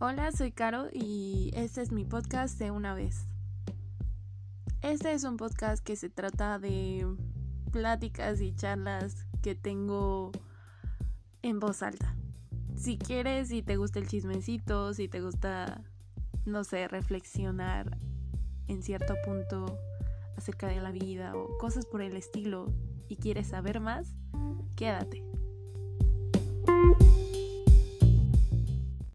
Hola, soy Caro y este es mi podcast de una vez. Este es un podcast que se trata de pláticas y charlas que tengo en voz alta. Si quieres, si te gusta el chismecito, si te gusta, no sé, reflexionar en cierto punto acerca de la vida o cosas por el estilo y quieres saber más, quédate.